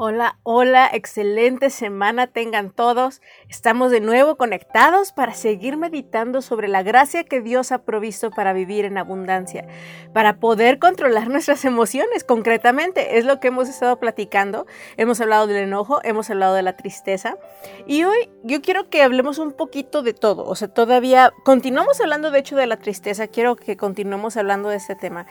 Hola, hola, excelente semana tengan todos. Estamos de nuevo conectados para seguir meditando sobre la gracia que Dios ha provisto para vivir en abundancia, para poder controlar nuestras emociones concretamente. Es lo que hemos estado platicando. Hemos hablado del enojo, hemos hablado de la tristeza y hoy yo quiero que hablemos un poquito de todo. O sea, todavía continuamos hablando de hecho de la tristeza, quiero que continuemos hablando de este tema,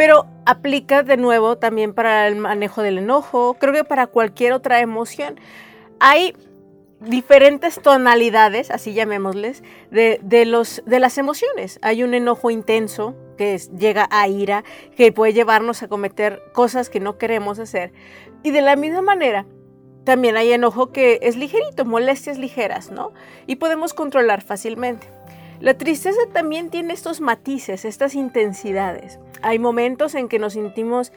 pero aplica de nuevo también para el manejo del enojo, creo que para cualquier otra emoción. Hay diferentes tonalidades, así llamémosles, de, las emociones. Hay un enojo intenso que llega a ira, que puede llevarnos a cometer cosas que no queremos hacer. Y de la misma manera, también hay enojo que es ligerito, molestias ligeras, ¿no? Y podemos controlar fácilmente. La tristeza también tiene estos matices, estas intensidades. Hay momentos en que nos sentimos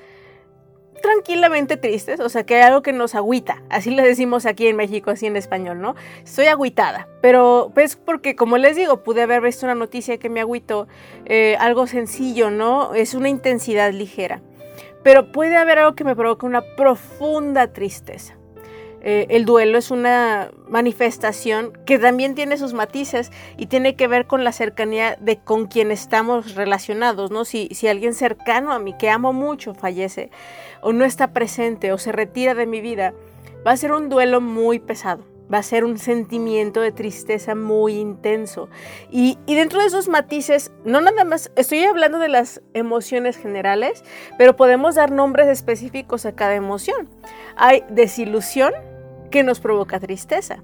tranquilamente tristes, o sea, que hay algo que nos agüita, así le decimos aquí en México, así en español, ¿no? Estoy agüitada, pero pues porque como les digo, pude haber visto una noticia que me agüitó, eh, algo sencillo, ¿no? Es una intensidad ligera, pero puede haber algo que me provoque una profunda tristeza. Eh, el duelo es una manifestación que también tiene sus matices y tiene que ver con la cercanía de con quien estamos relacionados, ¿no? Si, si alguien cercano a mí, que amo mucho, fallece o no está presente o se retira de mi vida, va a ser un duelo muy pesado va a ser un sentimiento de tristeza muy intenso. Y, y, dentro de esos matices, no nada más, estoy hablando de las emociones generales, pero podemos dar nombres específicos a cada emoción. Hay desilusión, que nos provoca tristeza.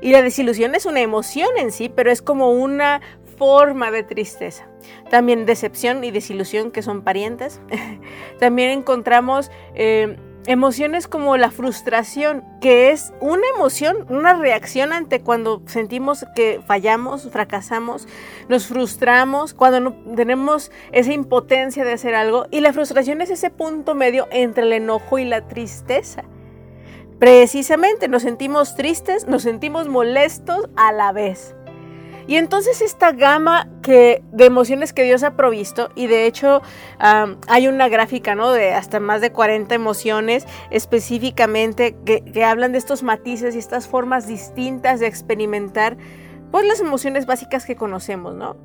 Y la desilusión es una emoción en sí, pero es como una forma de tristeza. También decepción y desilusión, que son parientes. También encontramos eh, emociones como la frustración, que es una emoción, una reacción ante cuando sentimos que fallamos, fracasamos, nos frustramos, cuando no tenemos esa impotencia de hacer algo. Y la frustración es ese punto medio entre el enojo y la tristeza. Precisamente nos sentimos tristes, nos sentimos molestos a la vez. Y entonces esta gama que, de emociones que Dios ha provisto, y de hecho hay una gráfica ¿no? de hasta más de 40 emociones específicamente que, que, hablan de estos matices y estas formas distintas de experimentar pues, las emociones básicas que conocemos. ¿no?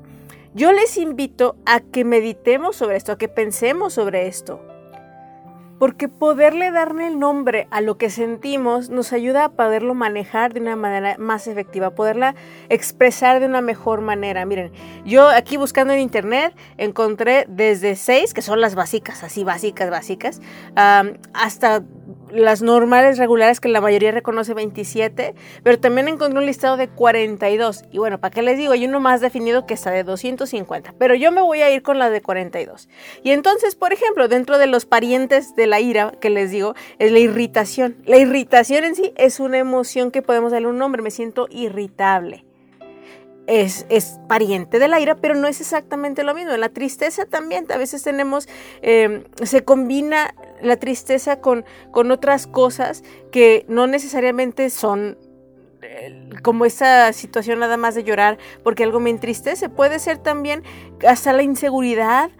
Yo les invito a que meditemos sobre esto, a que pensemos sobre esto porque poderle darle el nombre a lo que sentimos nos ayuda a poderlo manejar de una manera más efectiva, poderla expresar de una mejor manera. Miren, yo aquí buscando en internet encontré desde seis, que son las básicas, así básicas, básicas, hasta las normales regulares que la mayoría reconoce 27, pero también encontré un listado de 42. Y bueno, ¿para qué les digo? Hay uno más definido que está de 250, pero yo me voy a ir con la de 42. Y entonces, por ejemplo, dentro de los parientes de la ira que les digo, es la irritación. La irritación en sí es una emoción que podemos darle un nombre, me siento irritable es, pariente de la ira, pero no es exactamente lo mismo. La tristeza también, a veces tenemos, eh, se combina la tristeza con, con otras cosas que no necesariamente son eh, como esa situación nada más de llorar porque algo me entristece. Puede ser también hasta la inseguridad,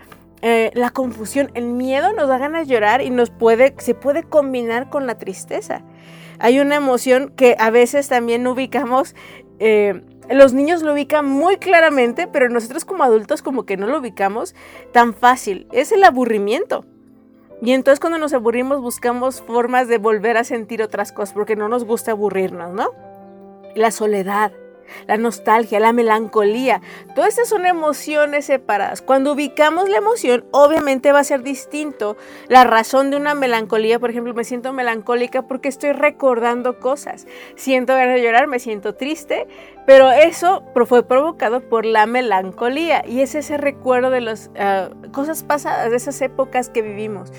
eh, la confusión, el miedo nos da ganas de llorar y nos puede, se puede combinar con la tristeza. Hay una emoción que a veces también ubicamos los niños lo ubican muy claramente, pero nosotros como adultos como que no lo ubicamos tan fácil. Es el aburrimiento. Y entonces cuando nos aburrimos buscamos formas de volver a sentir otras cosas porque no nos gusta aburrirnos, ¿no? La soledad, la nostalgia, la melancolía. Todas estas son emociones separadas. Cuando ubicamos la emoción, obviamente va a ser distinto. La razón de una melancolía, por ejemplo, me siento melancólica porque estoy recordando cosas. Siento ganas de llorar, me siento triste, pero eso fue provocado por la melancolía y es ese recuerdo de las ah, cosas pasadas, de esas épocas que vivimos.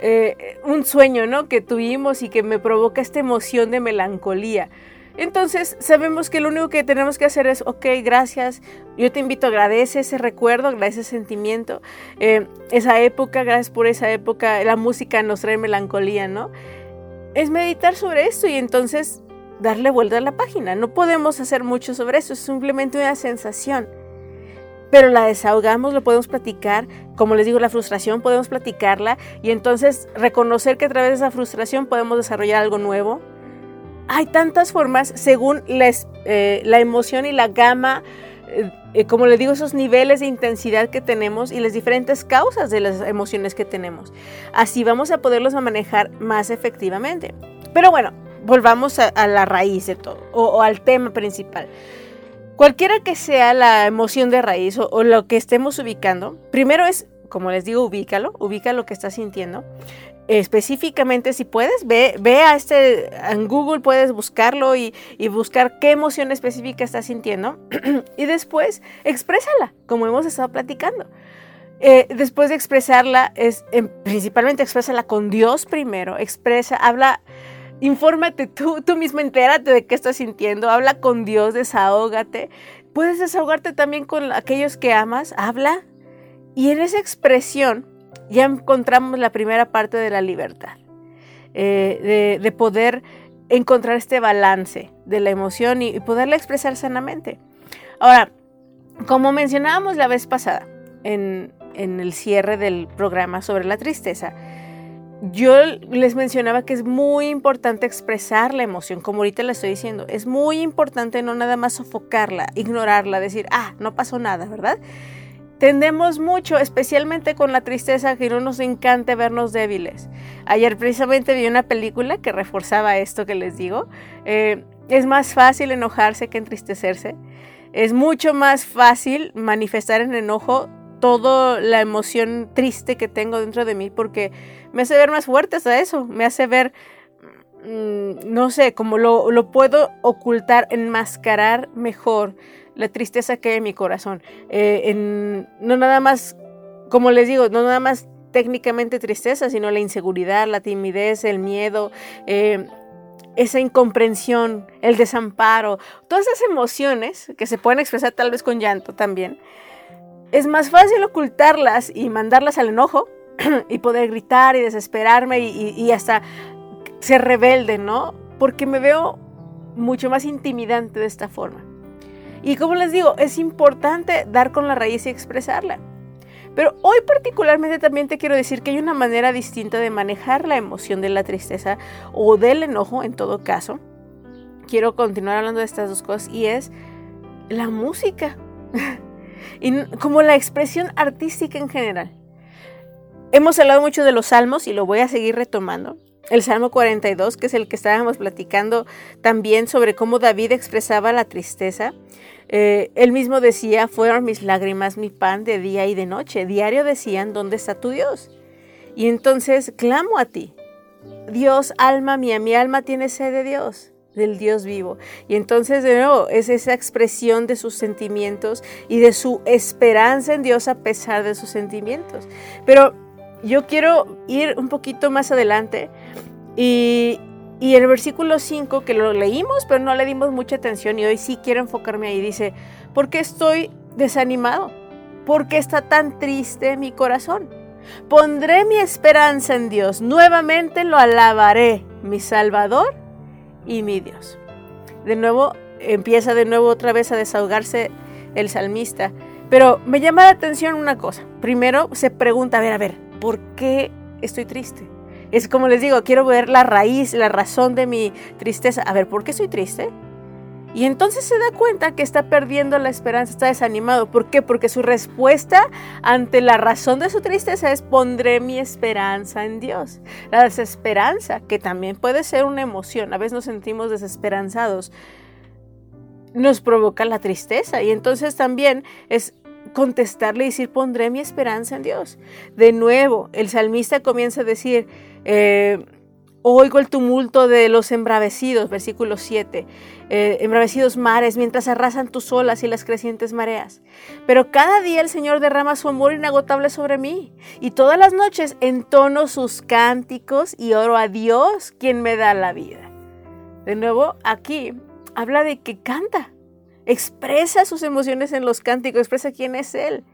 Eh, un sueño, ¿no? Que tuvimos y que me provoca esta emoción de melancolía. Entonces sabemos que lo único que tenemos que hacer es, ok, gracias, yo te invito, agradece ese recuerdo, agradece ese sentimiento, eh, esa época, gracias por esa época, la música nos trae melancolía, ¿no? Es meditar sobre esto y entonces darle vuelta a la página. No podemos hacer mucho sobre eso, es simplemente una sensación. Pero la desahogamos, lo podemos platicar, como les digo, la frustración podemos platicarla y entonces reconocer que a través de esa frustración podemos desarrollar algo nuevo, hay tantas formas según eh, la emoción y la gama, eh, eh, como les digo, esos niveles de intensidad que tenemos y las diferentes causas de las emociones que tenemos. Así vamos a poderlos manejar más efectivamente. Pero bueno, volvamos a, la raíz de todo o, al tema principal. Cualquiera que sea la emoción de raíz o lo que estemos ubicando, primero es como les digo, ubícalo, ubica lo que estás sintiendo específicamente si puedes, ve, ve, a este, en Google puedes buscarlo y, buscar qué emoción específica estás sintiendo y después exprésala, como hemos estado platicando. Eh, después de expresarla, es, em, principalmente exprésala con Dios primero, expresa, habla, infórmate tú, tú mismo entérate de qué estás sintiendo, habla con Dios, desahógate. Puedes desahogarte también con aquellos que amas, habla. Y en esa expresión, ya encontramos la primera parte de la libertad, eh, de, poder encontrar este balance de la emoción y, poderla expresar sanamente. Ahora, como mencionábamos la vez pasada en, en el cierre del programa sobre la tristeza, yo les mencionaba que es muy importante expresar la emoción, como ahorita le estoy diciendo. Es muy importante no nada más sofocarla, ignorarla, decir, ah, no pasó nada, ¿verdad? Tendemos mucho, especialmente con la tristeza, que no nos encanta vernos débiles. Ayer precisamente vi una película que reforzaba esto que les digo. Eh, es más fácil enojarse que entristecerse. Es mucho más fácil manifestar en enojo toda la emoción triste que tengo dentro de mí porque me hace ver más fuerte hasta eso. Me hace ver, mm, no sé, como lo, lo puedo ocultar, enmascarar mejor la tristeza que hay en mi corazón. Eh, no nada más, como les digo, no nada más técnicamente tristeza, sino la inseguridad, la timidez, el miedo, eh, esa incomprensión, el desamparo, todas esas emociones que se pueden expresar tal vez con llanto también. Es más fácil ocultarlas y mandarlas al enojo y poder gritar y desesperarme y, y hasta ser rebelde, ¿no? Porque me veo mucho más intimidante de esta forma. Y como les digo, es importante dar con la raíz y expresarla. Pero hoy particularmente también te quiero decir que hay una manera distinta de manejar la emoción de la tristeza o del enojo en todo caso. Quiero continuar hablando de estas dos cosas y es la música. y como la expresión artística en general. Hemos hablado mucho de los salmos y lo voy a seguir retomando. El Salmo 42, que es el que estábamos platicando también sobre cómo David expresaba la tristeza. Eh, él mismo decía, fueron mis lágrimas mi pan de día y de noche. Diario decían, ¿dónde está tu Dios? Y entonces clamo a ti. Dios, alma mía, mi alma tiene sed de Dios del Dios vivo. Y entonces de nuevo es esa expresión de sus sentimientos y de su esperanza en Dios a pesar de sus sentimientos. Pero yo quiero ir un poquito más adelante y, y el versículo 5 que lo leímos, pero no le dimos mucha atención y hoy sí quiero enfocarme ahí. Dice, ¿por qué estoy desanimado? ¿Por qué está tan triste mi corazón? Pondré mi esperanza en Dios, nuevamente lo alabaré, mi Salvador y mi Dios. De nuevo, empieza de nuevo otra vez a desahogarse el salmista. Pero me llama la atención una cosa. Primero se pregunta, a ver, a ver, ¿por qué estoy triste? Es como les digo, quiero ver la raíz, la razón de mi tristeza. A ver, ¿por qué estoy triste? Y entonces se da cuenta que está perdiendo la esperanza, está desanimado. ¿Por qué? Porque su respuesta ante la razón de su tristeza es pondré mi esperanza en Dios. La desesperanza, que también puede ser una emoción, a veces nos sentimos desesperanzados, nos provoca la tristeza. Y entonces también es contestarle y decir, pondré mi esperanza en Dios. De nuevo, el salmista comienza a decir, eh, oigo el tumulto de los embravecidos, versículo 7, eh, embravecidos mares mientras arrasan tus olas y las crecientes mareas. Pero cada día el Señor derrama su amor inagotable sobre mí y todas las noches entono sus cánticos y oro a Dios quien me da la vida. De nuevo, aquí habla de que canta, expresa sus emociones en los cánticos, expresa quién es Él.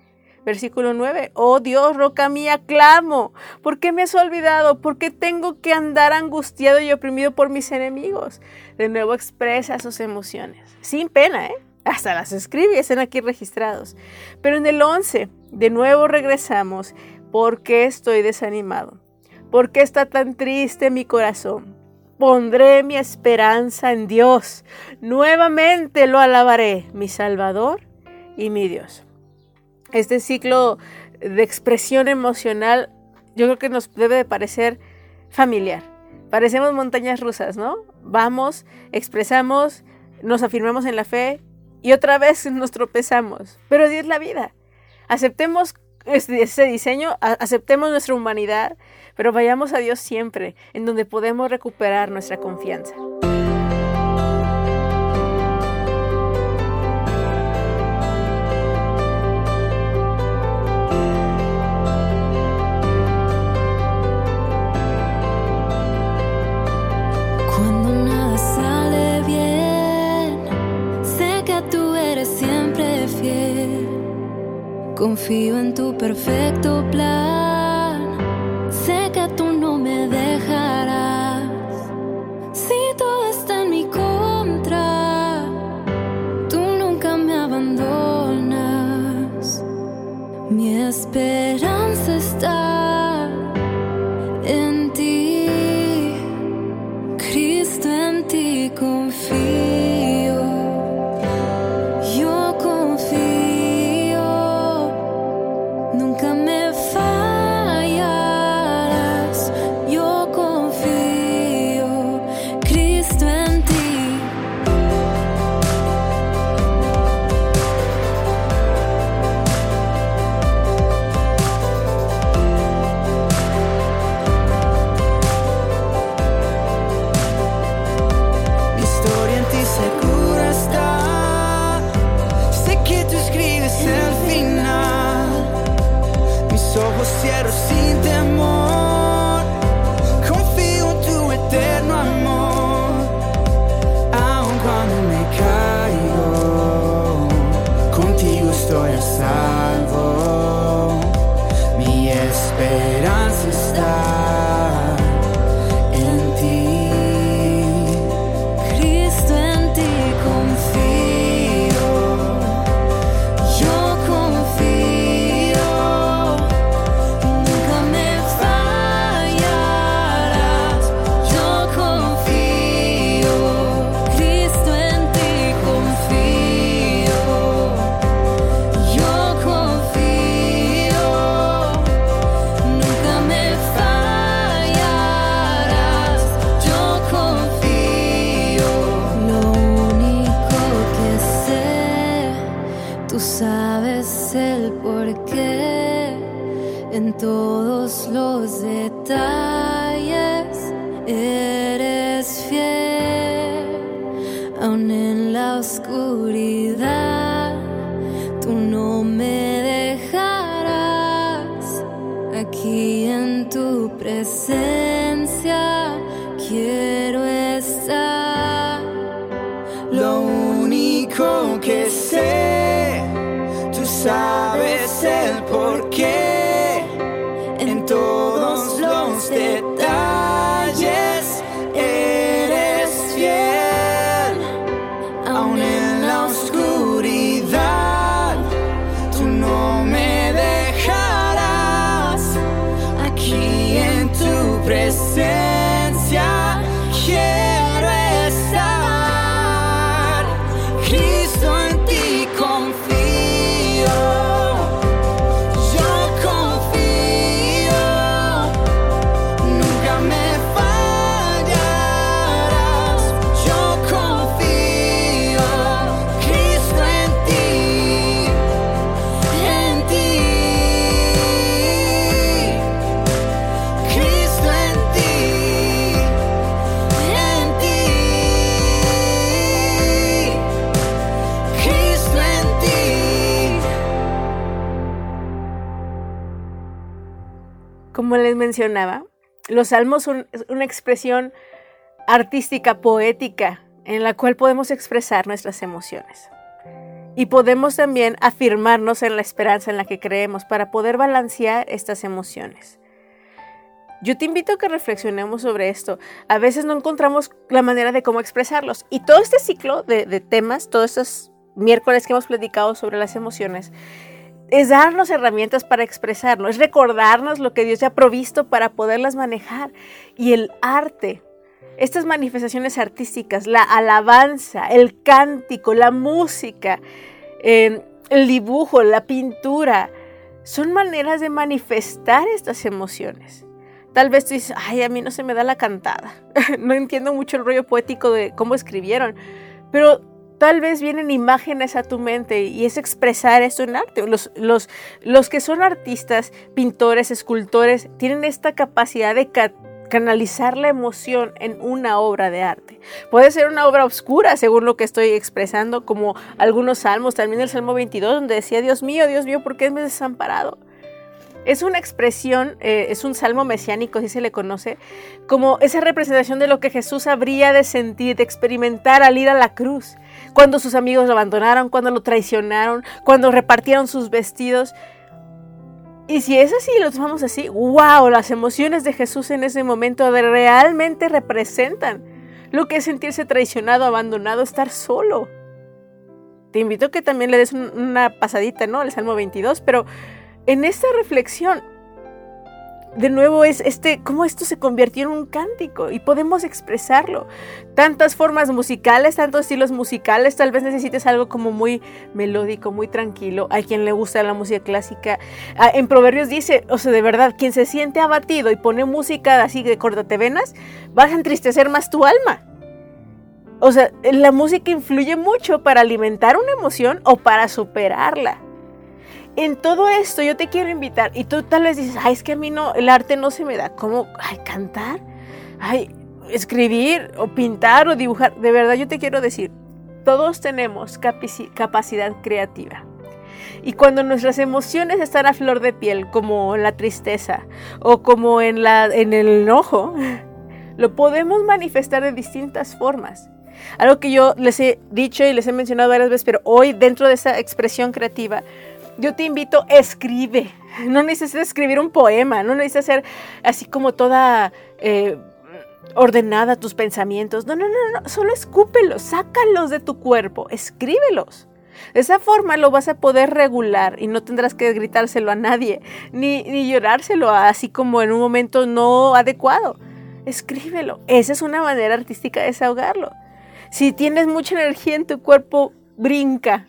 Versículo 9, oh Dios, roca mía, clamo, ¿por qué me has olvidado? ¿Por qué tengo que andar angustiado y oprimido por mis enemigos? De nuevo expresa sus emociones, sin pena, ¿eh? Hasta las escribe están aquí registrados. Pero en el 11, de nuevo regresamos, ¿por qué estoy desanimado? ¿Por qué está tan triste mi corazón? Pondré mi esperanza en Dios. Nuevamente lo alabaré, mi Salvador y mi Dios. Este ciclo de expresión emocional yo creo que nos debe de parecer familiar. Parecemos montañas rusas, ¿no? Vamos, expresamos, nos afirmamos en la fe y otra vez nos tropezamos. Pero Dios es la vida. Aceptemos ese diseño, aceptemos nuestra humanidad, pero vayamos a Dios siempre, en donde podemos recuperar nuestra confianza. Confío en tu perfecto plan. Sé que tú no me dejarás. Si todo está en mi contra, tú nunca me abandonas. Mi esperanza en la oscuridad, Como les mencionaba, los salmos son una expresión artística, poética en la cual podemos expresar nuestras emociones. Y podemos también afirmarnos en la esperanza en la que creemos para poder balancear estas emociones. Yo te invito a que reflexionemos sobre esto. A veces no encontramos la manera de cómo expresarlos. Y todo este ciclo de, temas, todos estos miércoles que hemos platicado sobre las emociones, es darnos herramientas para expresarlo, es recordarnos lo que Dios ya ha provisto para poderlas manejar. Y el arte, estas manifestaciones artísticas, la alabanza, el cántico, la música, eh, el dibujo, la pintura, son maneras de manifestar estas emociones. Tal vez tú dices, ay, a mí no se me da la cantada. no entiendo mucho el rollo poético de cómo escribieron, pero tal vez vienen imágenes a tu mente y es expresar esto en arte. Los, los, los que son artistas, pintores, escultores, tienen esta capacidad de canalizar la emoción en una obra de arte. Puede ser una obra oscura, según lo que estoy expresando, como algunos salmos, también el Salmo 22, donde decía, Dios mío, Dios mío, ¿por qué me has desamparado? Es una expresión, eh, es un salmo mesiánico, así se le conoce, como esa representación de lo que Jesús habría de sentir, de experimentar al ir a la cruz, cuando sus amigos lo abandonaron, cuando lo traicionaron, cuando repartieron sus vestidos. Y si es así, lo tomamos así, wow, las emociones de Jesús en ese momento realmente representan lo que es sentirse traicionado, abandonado, estar solo. Te invito a que también le des una pasadita, ¿no? Al Salmo 22, pero en esta reflexión, de nuevo es este cómo esto se convirtió en un cántico y podemos expresarlo. Tantas formas musicales, tantos estilos musicales, tal vez necesites algo como muy melódico, muy tranquilo. Hay quien le gusta la música clásica. Ah, en Proverbios dice, o sea, de verdad, quien se siente abatido y pone música así de córtate venas, vas a entristecer más tu alma. O sea, la música influye mucho para alimentar una emoción o para superarla en todo esto yo te quiero invitar y tú tal vez dices, ay, es que a mí no, el arte no se me da. ¿Cómo? Ay, cantar, ay, escribir o pintar o dibujar. De verdad yo te quiero decir, todos tenemos capacidad creativa. Y cuando nuestras emociones están a flor de piel, como la tristeza o como en, la, en el enojo, lo podemos manifestar de distintas formas. Algo que yo les he dicho y les he mencionado varias veces, pero hoy dentro de esa expresión creativa, yo te invito, escribe. No necesitas escribir un poema, no necesitas ser así como toda eh, ordenada tus pensamientos. No, no, no, no, solo escúpelos, sácalos de tu cuerpo, escríbelos. De esa forma lo vas a poder regular y no tendrás que gritárselo a nadie, ni, ni llorárselo así como en un momento no adecuado. Escríbelo. Esa es una manera artística de desahogarlo. Si tienes mucha energía en tu cuerpo, brinca,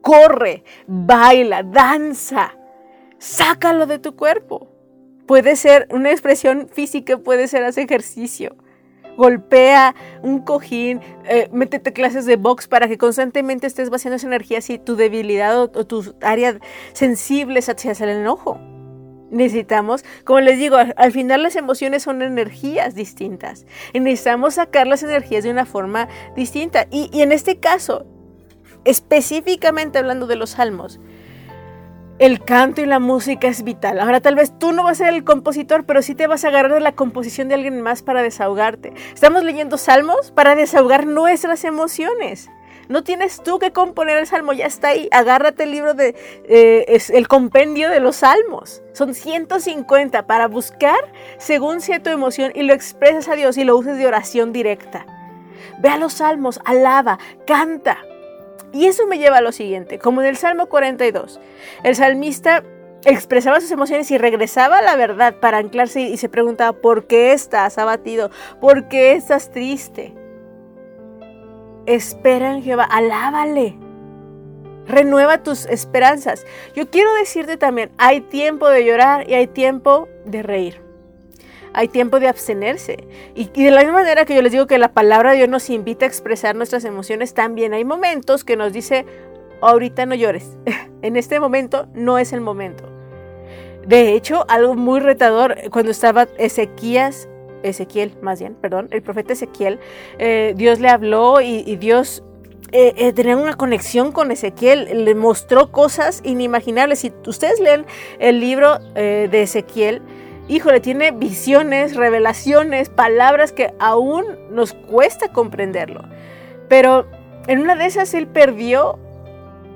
corre, baila, danza, sácalo de tu cuerpo. Puede ser una expresión física, puede ser hacer ejercicio. Golpea un cojín, eh, métete clases de box para que constantemente estés vaciando esa energía si tu debilidad o, tus áreas sensibles hacia el enojo. Necesitamos, como les digo, al final las emociones son energías distintas. Y necesitamos sacar las energías de una forma distinta. Y en este caso, específicamente hablando de los salmos, el canto y la música es vital. Ahora tal vez tú no vas a ser el compositor, pero sí te vas a agarrar de la composición de alguien más para desahogarte. Estamos leyendo salmos para desahogar nuestras emociones. No tienes tú que componer el salmo, ya está ahí. Agárrate el libro de eh, el compendio de los salmos. Son 150 para buscar según sea tu emoción y lo expresas a Dios y lo uses de oración directa. Ve a los salmos, alaba, canta. Y eso me lleva a lo siguiente, como en el Salmo 42, el salmista expresaba sus emociones y regresaba a la verdad para anclarse y se preguntaba, ¿por qué estás abatido? ¿Por qué estás triste? Espera en Jehová, alábale. Renueva tus esperanzas. Yo quiero decirte también, hay tiempo de llorar y hay tiempo de reír hay tiempo de abstenerse. Y, de la misma manera que yo les digo que la palabra de Dios nos invita a expresar nuestras emociones, también hay momentos que nos dice, ahorita no llores, en este momento no es el momento. De hecho, algo muy retador, cuando estaba Ezequías, Ezequiel más bien, perdón, el profeta Ezequiel, eh, Dios le habló y, Dios eh, eh, una conexión con Ezequiel, le mostró cosas inimaginables. Si ustedes leen el libro de Ezequiel, híjole, tiene visiones, revelaciones, palabras que aún nos cuesta comprenderlo. Pero en una de esas él perdió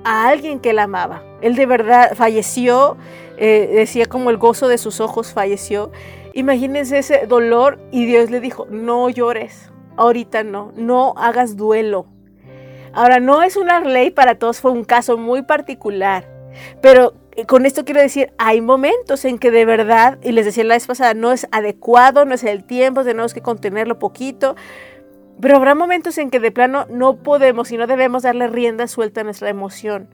a alguien que él amaba. Él de verdad falleció, eh, decía como el gozo de sus ojos falleció. Imagínense ese dolor y Dios le dijo, no llores, ahorita no, no hagas duelo. Ahora, no es una ley para todos, fue un caso muy particular, pero con esto quiero decir, hay momentos en que de verdad, y les decía la vez pasada, no es adecuado, no es el tiempo, tenemos que contenerlo poquito, pero habrá momentos en que de plano no podemos y no debemos darle rienda suelta a nuestra emoción.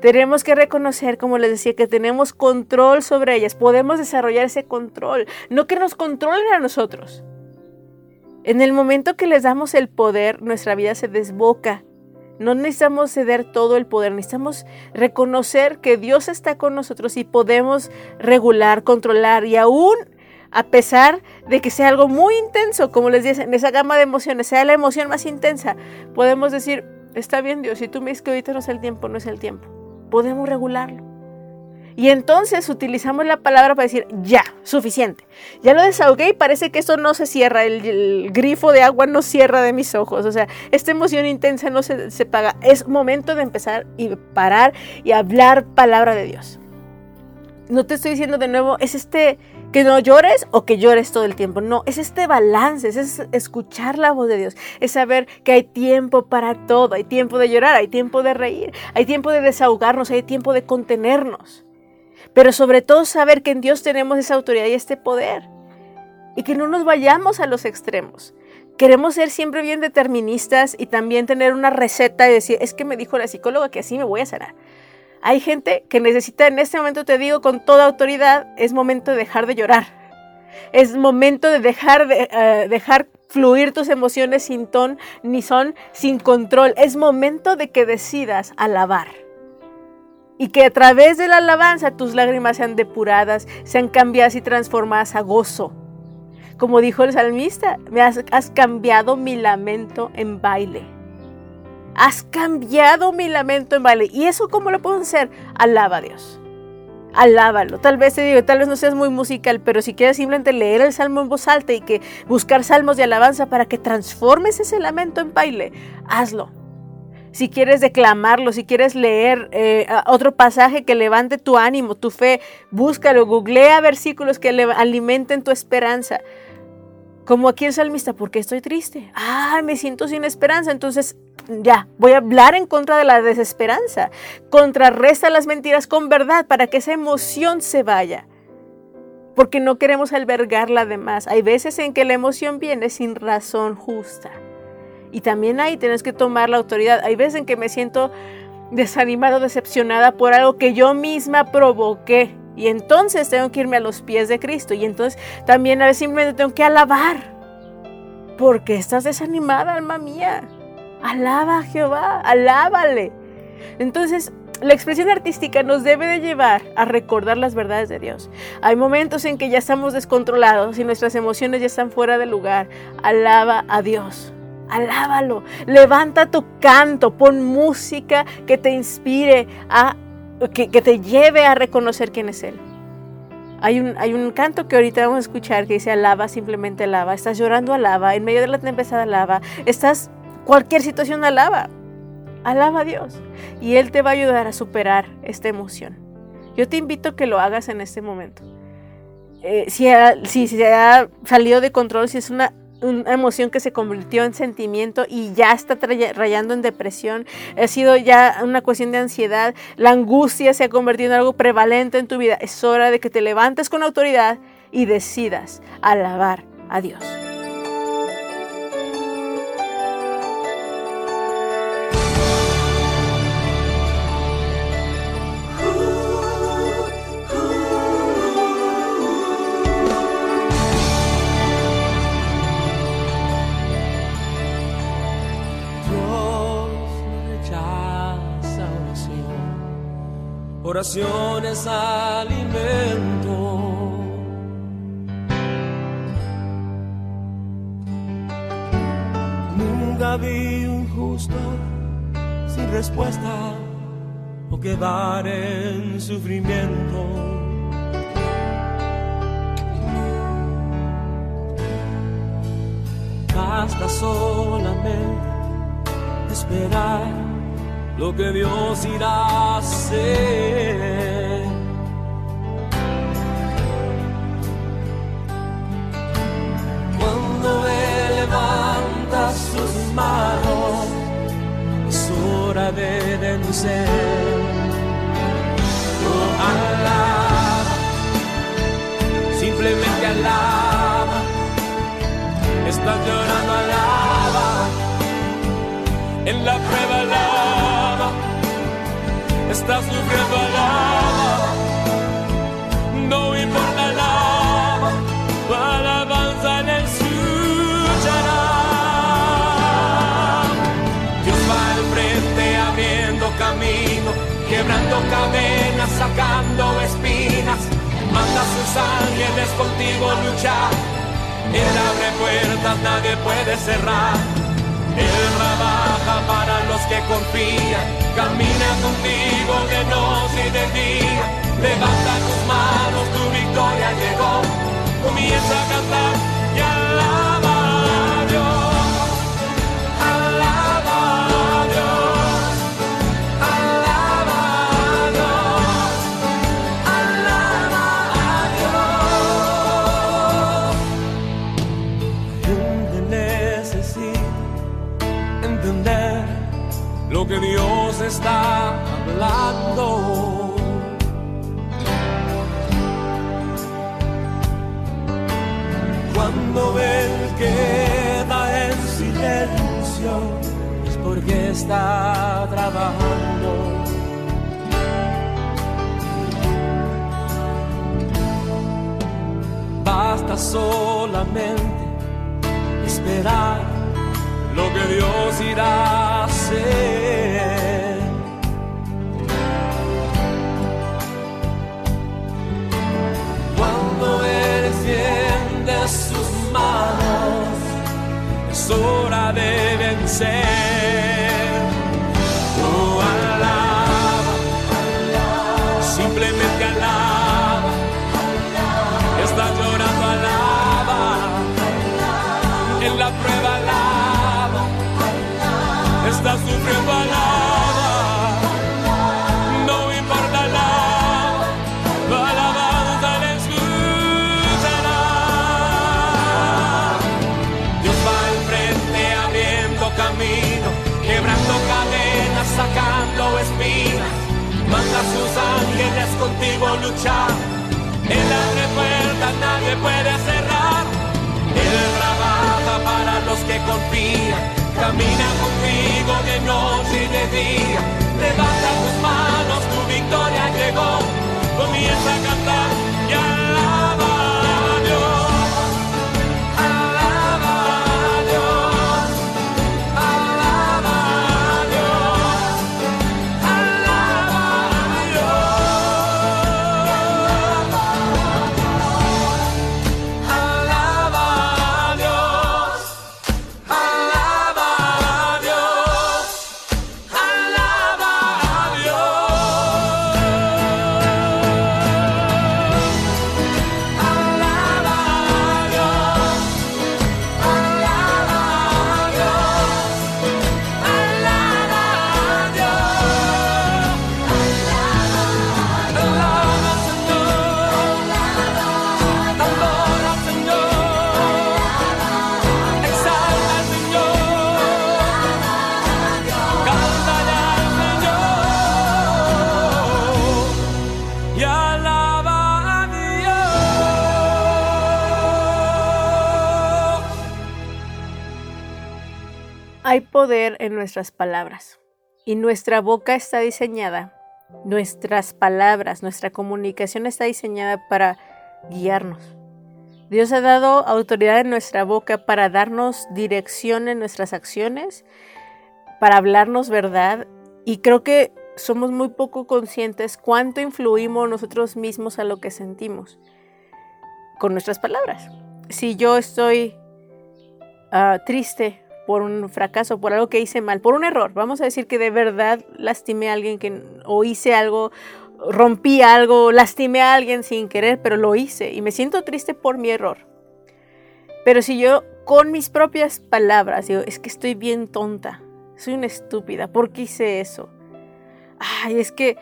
Tenemos que reconocer, como les decía, que tenemos control sobre ellas, podemos desarrollar ese control, no que nos controlen a nosotros. En el momento que les damos el poder, nuestra vida se desboca no necesitamos ceder todo el poder, necesitamos reconocer que Dios está con nosotros y podemos regular, controlar y aún a pesar de que sea algo muy intenso, como les dije, en esa gama de emociones, sea la emoción más intensa, podemos decir, está bien Dios, si tú me dices que ahorita no es el tiempo, no es el tiempo. Podemos regularlo. Y entonces utilizamos la palabra para decir, ya, suficiente. Ya lo desahogué y parece que esto no se cierra, el, el grifo de agua no cierra de mis ojos. O sea, esta emoción intensa no se, se paga. Es momento de empezar y parar y hablar palabra de Dios. No te estoy diciendo de nuevo, es este que no llores o que llores todo el tiempo. No, es este balance, es escuchar la voz de Dios, es saber que hay tiempo para todo, hay tiempo de llorar, hay tiempo de reír, hay tiempo de desahogarnos, hay tiempo de contenernos. Pero sobre todo saber que en Dios tenemos esa autoridad y este poder. Y que no nos vayamos a los extremos. Queremos ser siempre bien deterministas y también tener una receta y decir, es que me dijo la psicóloga que así me voy a sanar. Hay gente que necesita, en este momento te digo con toda autoridad, es momento de dejar de llorar. Es momento de dejar, de, uh, dejar fluir tus emociones sin ton ni son, sin control. Es momento de que decidas alabar y que a través de la alabanza tus lágrimas sean depuradas, sean cambiadas y transformadas a gozo. Como dijo el salmista, me has, cambiado mi lamento en baile. Has cambiado mi lamento en baile. ¿Y eso cómo lo puedo hacer? Alaba a Dios. Alábalo. Tal vez te digo, tal vez no seas muy musical, pero si quieres simplemente leer el salmo en voz alta y que buscar salmos de alabanza para que transformes ese lamento en baile, hazlo si quieres declamarlo, si quieres leer eh, otro pasaje que levante tu ánimo, tu fe, búscalo, googlea versículos que alimenten tu esperanza. Como aquí el salmista, porque estoy triste? Ah, me siento sin esperanza. Entonces, ya, voy a hablar en contra de la desesperanza. Contrarresta las mentiras con verdad para que esa emoción se vaya. Porque no queremos albergarla de más. Hay veces en que la emoción viene sin razón justa. Y también ahí tienes que tomar la autoridad. Hay veces en que me siento desanimado, decepcionada por algo que yo misma provoqué. Y entonces tengo que irme a los pies de Cristo. Y entonces también a veces simplemente tengo que alabar. Porque estás desanimada, alma mía. Alaba a Jehová, alábale. Entonces, la expresión artística nos debe de llevar a recordar las verdades de Dios. Hay momentos en que ya estamos descontrolados y nuestras emociones ya están fuera de lugar. Alaba a Dios. Alábalo, levanta tu canto, pon música que te inspire a, que, te lleve a reconocer quién es Él. Hay un, hay un, canto que ahorita vamos a escuchar que dice alaba, simplemente alaba. Estás llorando, alaba. En medio de la tempestad, alaba. Estás, cualquier situación, alaba. Alaba a Dios. Y Él te va a ayudar a superar esta emoción. Yo te invito a que lo hagas en este momento. Eh, si, si se ha salido de control, si es una una emoción que se convirtió en sentimiento y ya está rayando en depresión, ha sido ya una cuestión de ansiedad, la angustia se ha convertido en algo prevalente en tu vida. Es hora de que te levantes con autoridad y decidas alabar a Dios. oración alimento. Nunca vi un justo sin respuesta o quedar en sufrimiento. Basta solamente esperar lo que Dios irá a hacer. Manos, es hora de vencer. Oh, alaba, simplemente alaba. Estás llorando, alaba. En la prueba, alaba. Estás sufriendo, alaba. Contigo luchar. Él abre puertas, nadie puede cerrar. Él trabaja para los que confían. Camina contigo de noche y de día. Levanta tus manos, tu victoria llegó. Comienza a cantar está hablando. Cuando Él queda en silencio es porque está trabajando. Basta solamente esperar lo que Dios irá hacer. Él abre puertas, nadie puede cerrar. Él trabaja para los que confían. Camina contigo de noche y de día. Levanta tus manos, tu victoria llegó. Comienza a cantar poder en nuestras palabras y nuestra boca está diseñada, nuestras palabras, nuestra comunicación está diseñada para guiarnos. Dios ha dado autoridad en nuestra boca para darnos dirección en nuestras acciones, para hablarnos verdad y creo que somos muy poco conscientes cuánto influimos nosotros mismos a lo que sentimos con nuestras palabras. Si yo estoy ah, triste por un fracaso, por algo que hice mal, por un error. Vamos a decir que de verdad lastimé a alguien que, o hice algo, rompí algo, lastimé a alguien sin querer, pero lo hice y me siento triste por mi error. Pero si yo con mis propias palabras, digo, es que estoy bien tonta, soy una estúpida, ¿por qué hice eso? Ay, es que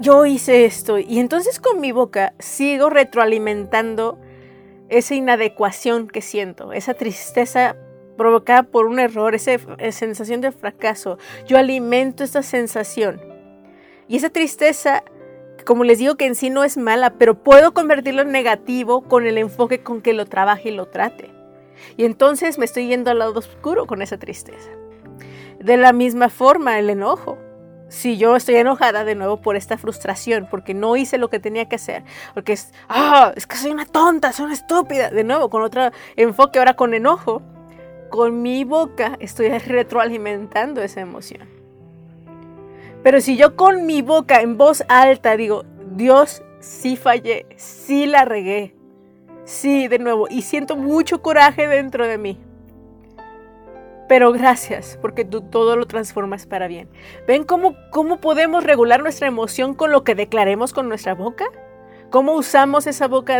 yo hice esto. Y entonces con mi boca sigo retroalimentando esa inadecuación que siento, esa tristeza provocada por un error, esa eh, sensación de fracaso. Yo alimento esa sensación. Y esa tristeza, como les digo que en sí no es mala, pero puedo convertirlo en negativo con el enfoque con que lo trabaje y lo trate. Y entonces me estoy yendo al lado oscuro con esa tristeza. De la misma forma, el enojo. Si yo estoy enojada de nuevo por esta frustración, porque no hice lo que tenía que hacer, porque es, ah, es que soy una tonta, soy una estúpida, de nuevo, con otro enfoque, ahora con enojo, con mi boca estoy retroalimentando esa emoción. Pero si yo con mi boca en voz alta digo, Dios, sí fallé, sí la regué, sí, de nuevo, y siento mucho coraje dentro de mí. Pero gracias, porque tú todo lo transformas para bien. ¿Ven cómo, cómo podemos regular nuestra emoción con lo que declaremos con nuestra boca? ¿Cómo usamos esa boca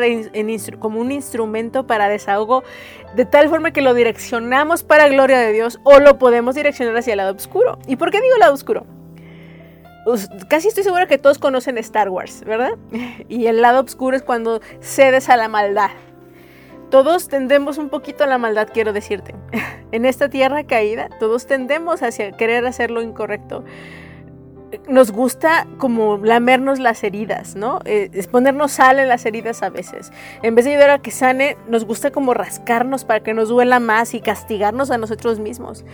como un instrumento para desahogo de tal forma que lo direccionamos para gloria de Dios o lo podemos direccionar hacia el lado oscuro? ¿Y por qué digo lado oscuro? Casi estoy segura que todos conocen Star Wars, ¿verdad? Y el lado oscuro es cuando cedes a la maldad. Todos tendemos un poquito a la maldad, quiero decirte. En esta tierra caída, todos tendemos hacia querer hacer lo incorrecto. Nos gusta como lamernos las heridas, ¿no? Eh, es ponernos sal en las heridas a veces. En vez de ayudar a que sane, nos gusta como rascarnos para que nos duela más y castigarnos a nosotros mismos.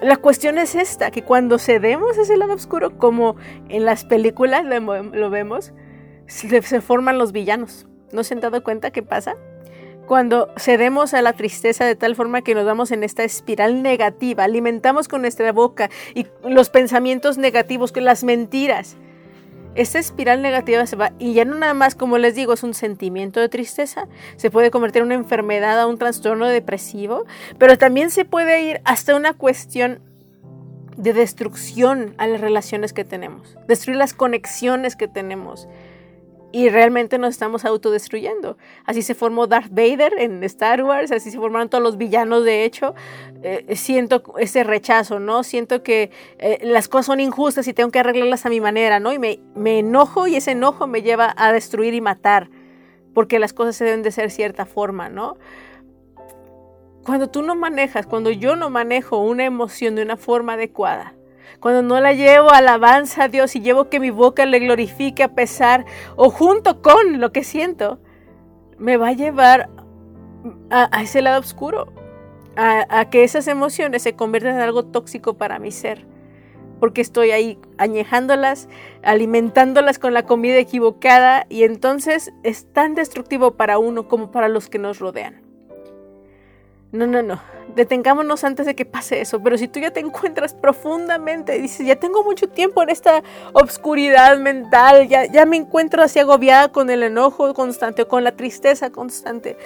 La cuestión es esta, que cuando cedemos ese lado oscuro, como en las películas lo, vemos, se, se forman los villanos. ¿No se han dado cuenta qué pasa? Cuando cedemos a la tristeza de tal forma que nos vamos en esta espiral negativa, alimentamos con nuestra boca y los pensamientos negativos, con las mentiras. Esta espiral negativa se va y ya no nada más, como les digo, es un sentimiento de tristeza, se puede convertir en una enfermedad, a un trastorno depresivo, pero también se puede ir hasta una cuestión de destrucción a las relaciones que tenemos, destruir las conexiones que tenemos, y realmente nos estamos autodestruyendo. Así se formó Darth Vader en Star Wars, así se formaron todos los villanos de hecho. Eh, siento ese rechazo, ¿no? Siento que eh, las cosas son injustas y tengo que arreglarlas a mi manera, ¿no? Y me, me enojo y ese enojo me lleva a destruir y matar, porque las cosas se deben de ser cierta forma, ¿no? Cuando tú no manejas, cuando yo no manejo una emoción de una forma adecuada, cuando no la llevo alabanza a Dios y llevo que mi boca le glorifique a pesar o junto con lo que siento, me va a llevar a, ese lado oscuro, a, a, que esas emociones se conviertan en algo tóxico para mi ser. Porque estoy ahí añejándolas, alimentándolas con la comida equivocada y entonces es tan destructivo para uno como para los que nos rodean. No, no, no. Detengámonos antes de que pase eso. Pero si tú ya te encuentras profundamente, dices, ya tengo mucho tiempo en esta obscuridad mental, ya, ya me encuentro así agobiada con el enojo constante o con la tristeza constante.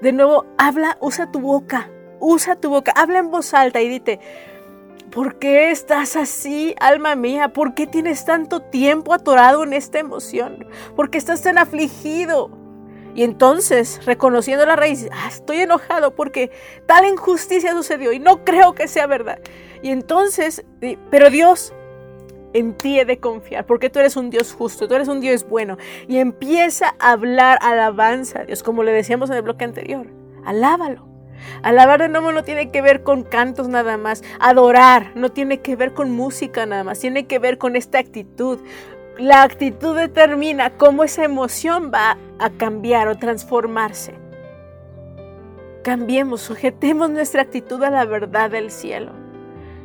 De nuevo, habla, usa tu boca, usa tu boca, habla en voz alta y dite, ¿por qué estás así, alma mía? ¿Por qué tienes tanto tiempo atorado en esta emoción? ¿Por qué estás tan afligido? Y entonces, reconociendo la raíz, ah, estoy enojado porque tal injusticia sucedió y no creo que sea verdad. Y entonces, pero Dios, en ti he de confiar, porque tú eres un Dios justo, tú eres un Dios bueno. Y empieza a hablar alabanza a Dios, como le decíamos en el bloque anterior. Alábalo. Alabar de nuevo no tiene que ver con cantos nada más. Adorar no tiene que ver con música nada más. Tiene que ver con esta actitud la actitud determina cómo esa emoción va a cambiar o transformarse. Cambiemos, sujetemos nuestra actitud a la verdad del cielo.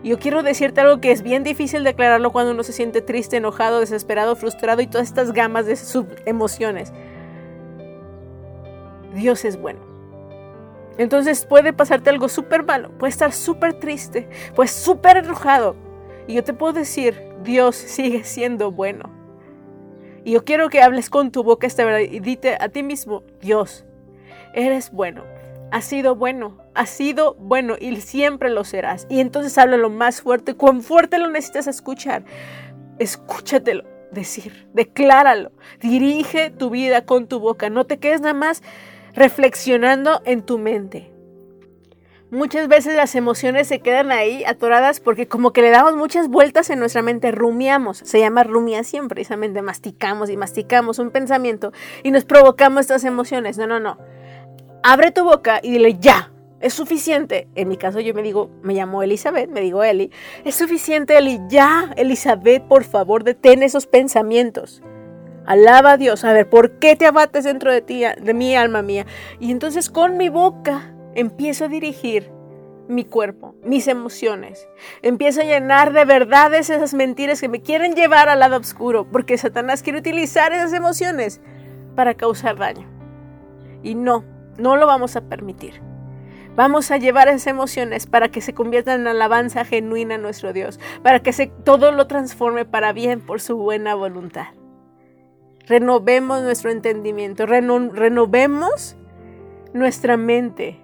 Yo quiero decirte algo que es bien difícil declararlo cuando uno se siente triste, enojado, desesperado, frustrado y todas estas gamas de emociones. Dios es bueno. Entonces puede pasarte algo súper malo, puede estar súper triste, pues súper enojado. Y yo te puedo decir, Dios sigue siendo bueno. Y yo quiero que hables con tu boca esta verdad y dite a ti mismo, Dios, eres bueno, has sido bueno, has sido bueno y siempre lo serás. Y entonces háblalo más fuerte, cuán fuerte lo necesitas escuchar. Escúchatelo decir, decláralo, dirige tu vida con tu boca, no te quedes nada más reflexionando en tu mente. Muchas veces las emociones se quedan ahí atoradas porque como que le damos muchas vueltas en nuestra mente, rumiamos, se llama rumiación precisamente, masticamos y masticamos un pensamiento y nos provocamos estas emociones. No, no, no. Abre tu boca y dile ya, es suficiente. En mi caso yo me digo, me llamo Elizabeth, me digo Eli, es suficiente Eli, ya, Elizabeth, por favor, detén esos pensamientos. Alaba a Dios, a ver, ¿por qué te abates dentro de ti, de mi alma mía? Y entonces con mi boca empiezo a dirigir mi cuerpo, mis emociones. Empiezo a llenar de verdades esas mentiras que me quieren llevar al lado oscuro, porque Satanás quiere utilizar esas emociones para causar daño. Y no, no lo vamos a permitir. Vamos a llevar esas emociones para que se conviertan en alabanza genuina a nuestro Dios, para que se, todo lo transforme para bien por su buena voluntad. Renovemos nuestro entendimiento, reno, renovemos nuestra mente,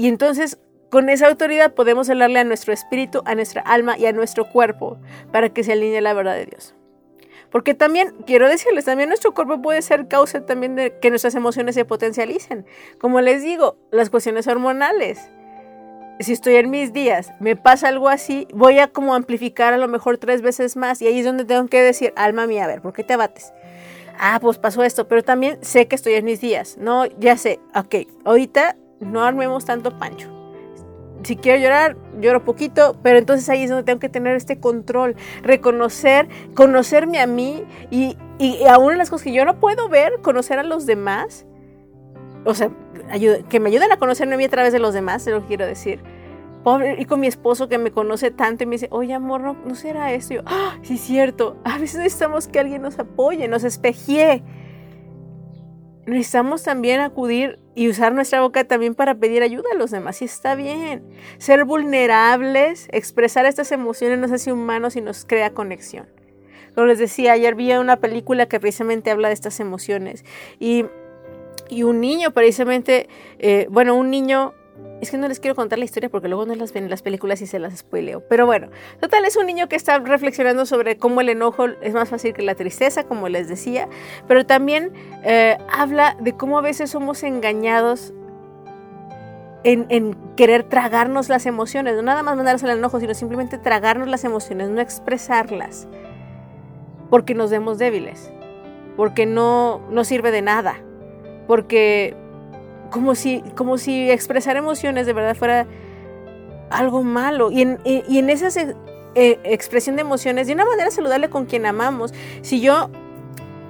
y entonces con esa autoridad podemos hablarle a nuestro espíritu, a nuestra alma y a nuestro cuerpo para que se alinee la verdad de Dios. Porque también, quiero decirles, también nuestro cuerpo puede ser causa también de que nuestras emociones se potencialicen. Como les digo, las cuestiones hormonales. Si estoy en mis días, me pasa algo así, voy a como amplificar a lo mejor tres veces más y ahí es donde tengo que decir, alma mía, a ver, ¿por qué te abates? Ah, pues pasó esto, pero también sé que estoy en mis días. No, ya sé, ok, ahorita no armemos tanto pancho. Si quiero llorar, lloro poquito, pero entonces ahí es donde tengo que tener este control, reconocer, conocerme a mí y, y aún las cosas que yo no puedo ver, conocer a los demás. O sea, que me ayuden a conocerme a mí a través de los demás, es lo que quiero decir. Pobre, y con mi esposo que me conoce tanto y me dice, oye amor, no, no será esto. Y yo, ah, sí cierto. A veces necesitamos que alguien nos apoye, nos espejee necesitamos también acudir y usar nuestra boca también para pedir ayuda a los demás. Y está bien. Ser vulnerables, expresar estas emociones nos hace humanos y nos crea conexión. Como les decía, ayer vi una película que precisamente habla de estas emociones. Y, y un niño, precisamente, eh, bueno, un niño es que no les quiero contar la historia porque luego no las ven en las películas y se las spoileo. Pero bueno, total, es un niño que está reflexionando sobre cómo el enojo es más fácil que la tristeza, como les decía. Pero también eh, habla de cómo a veces somos engañados en, querer tragarnos las emociones. No nada más mandarse el enojo, sino simplemente tragarnos las emociones, no expresarlas. Porque nos vemos débiles. Porque no, no sirve de nada. Porque como si, como si expresar emociones de verdad fuera algo malo. Y en, y en esa eh, expresión de emociones, de una manera saludable con quien amamos, si yo,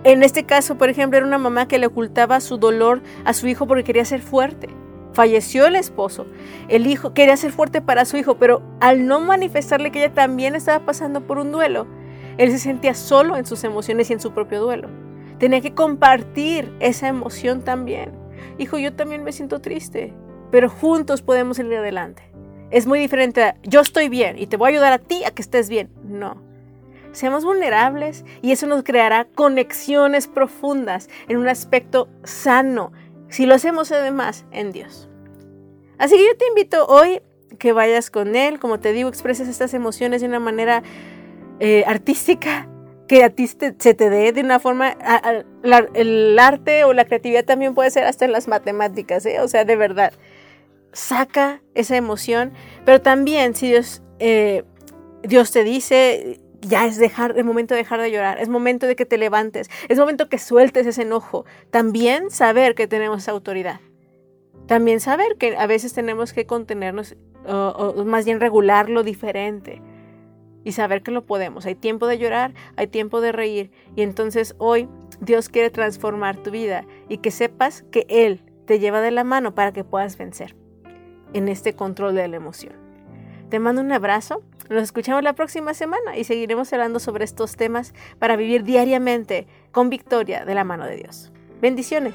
en este caso, por ejemplo, era una mamá que le ocultaba su dolor a su hijo porque quería ser fuerte. Falleció el esposo. El hijo quería ser fuerte para su hijo, pero al no manifestarle que ella también estaba pasando por un duelo, él se sentía solo en sus emociones y en su propio duelo. Tenía que compartir esa emoción también hijo, yo también me siento triste, pero juntos podemos salir adelante. Es muy diferente a, yo estoy bien y te voy a ayudar a ti a que estés bien. No. Seamos vulnerables y eso nos creará conexiones profundas en un aspecto sano, si lo hacemos además en Dios. Así que yo te invito hoy que vayas con Él, como te digo, expreses estas emociones de una manera eh, artística, que a ti te, se te dé de una forma, el arte o la creatividad también puede ser hasta en las matemáticas, ¿eh? o sea, de verdad, saca esa emoción, pero también si Dios, eh, Dios te dice, ya es dejar, el momento de dejar de llorar, es momento de que te levantes, es momento que sueltes ese enojo, también saber que tenemos autoridad. También saber que a veces tenemos que contenernos o, o más bien regularlo diferente y saber que lo podemos. Hay tiempo de llorar, hay tiempo de reír y entonces hoy Dios quiere transformar tu vida y que sepas que Él te lleva de la mano para que puedas vencer en este control de la emoción. Te mando un abrazo, nos escuchamos la próxima semana y seguiremos hablando sobre estos temas para vivir diariamente con victoria de la mano de Dios. Bendiciones.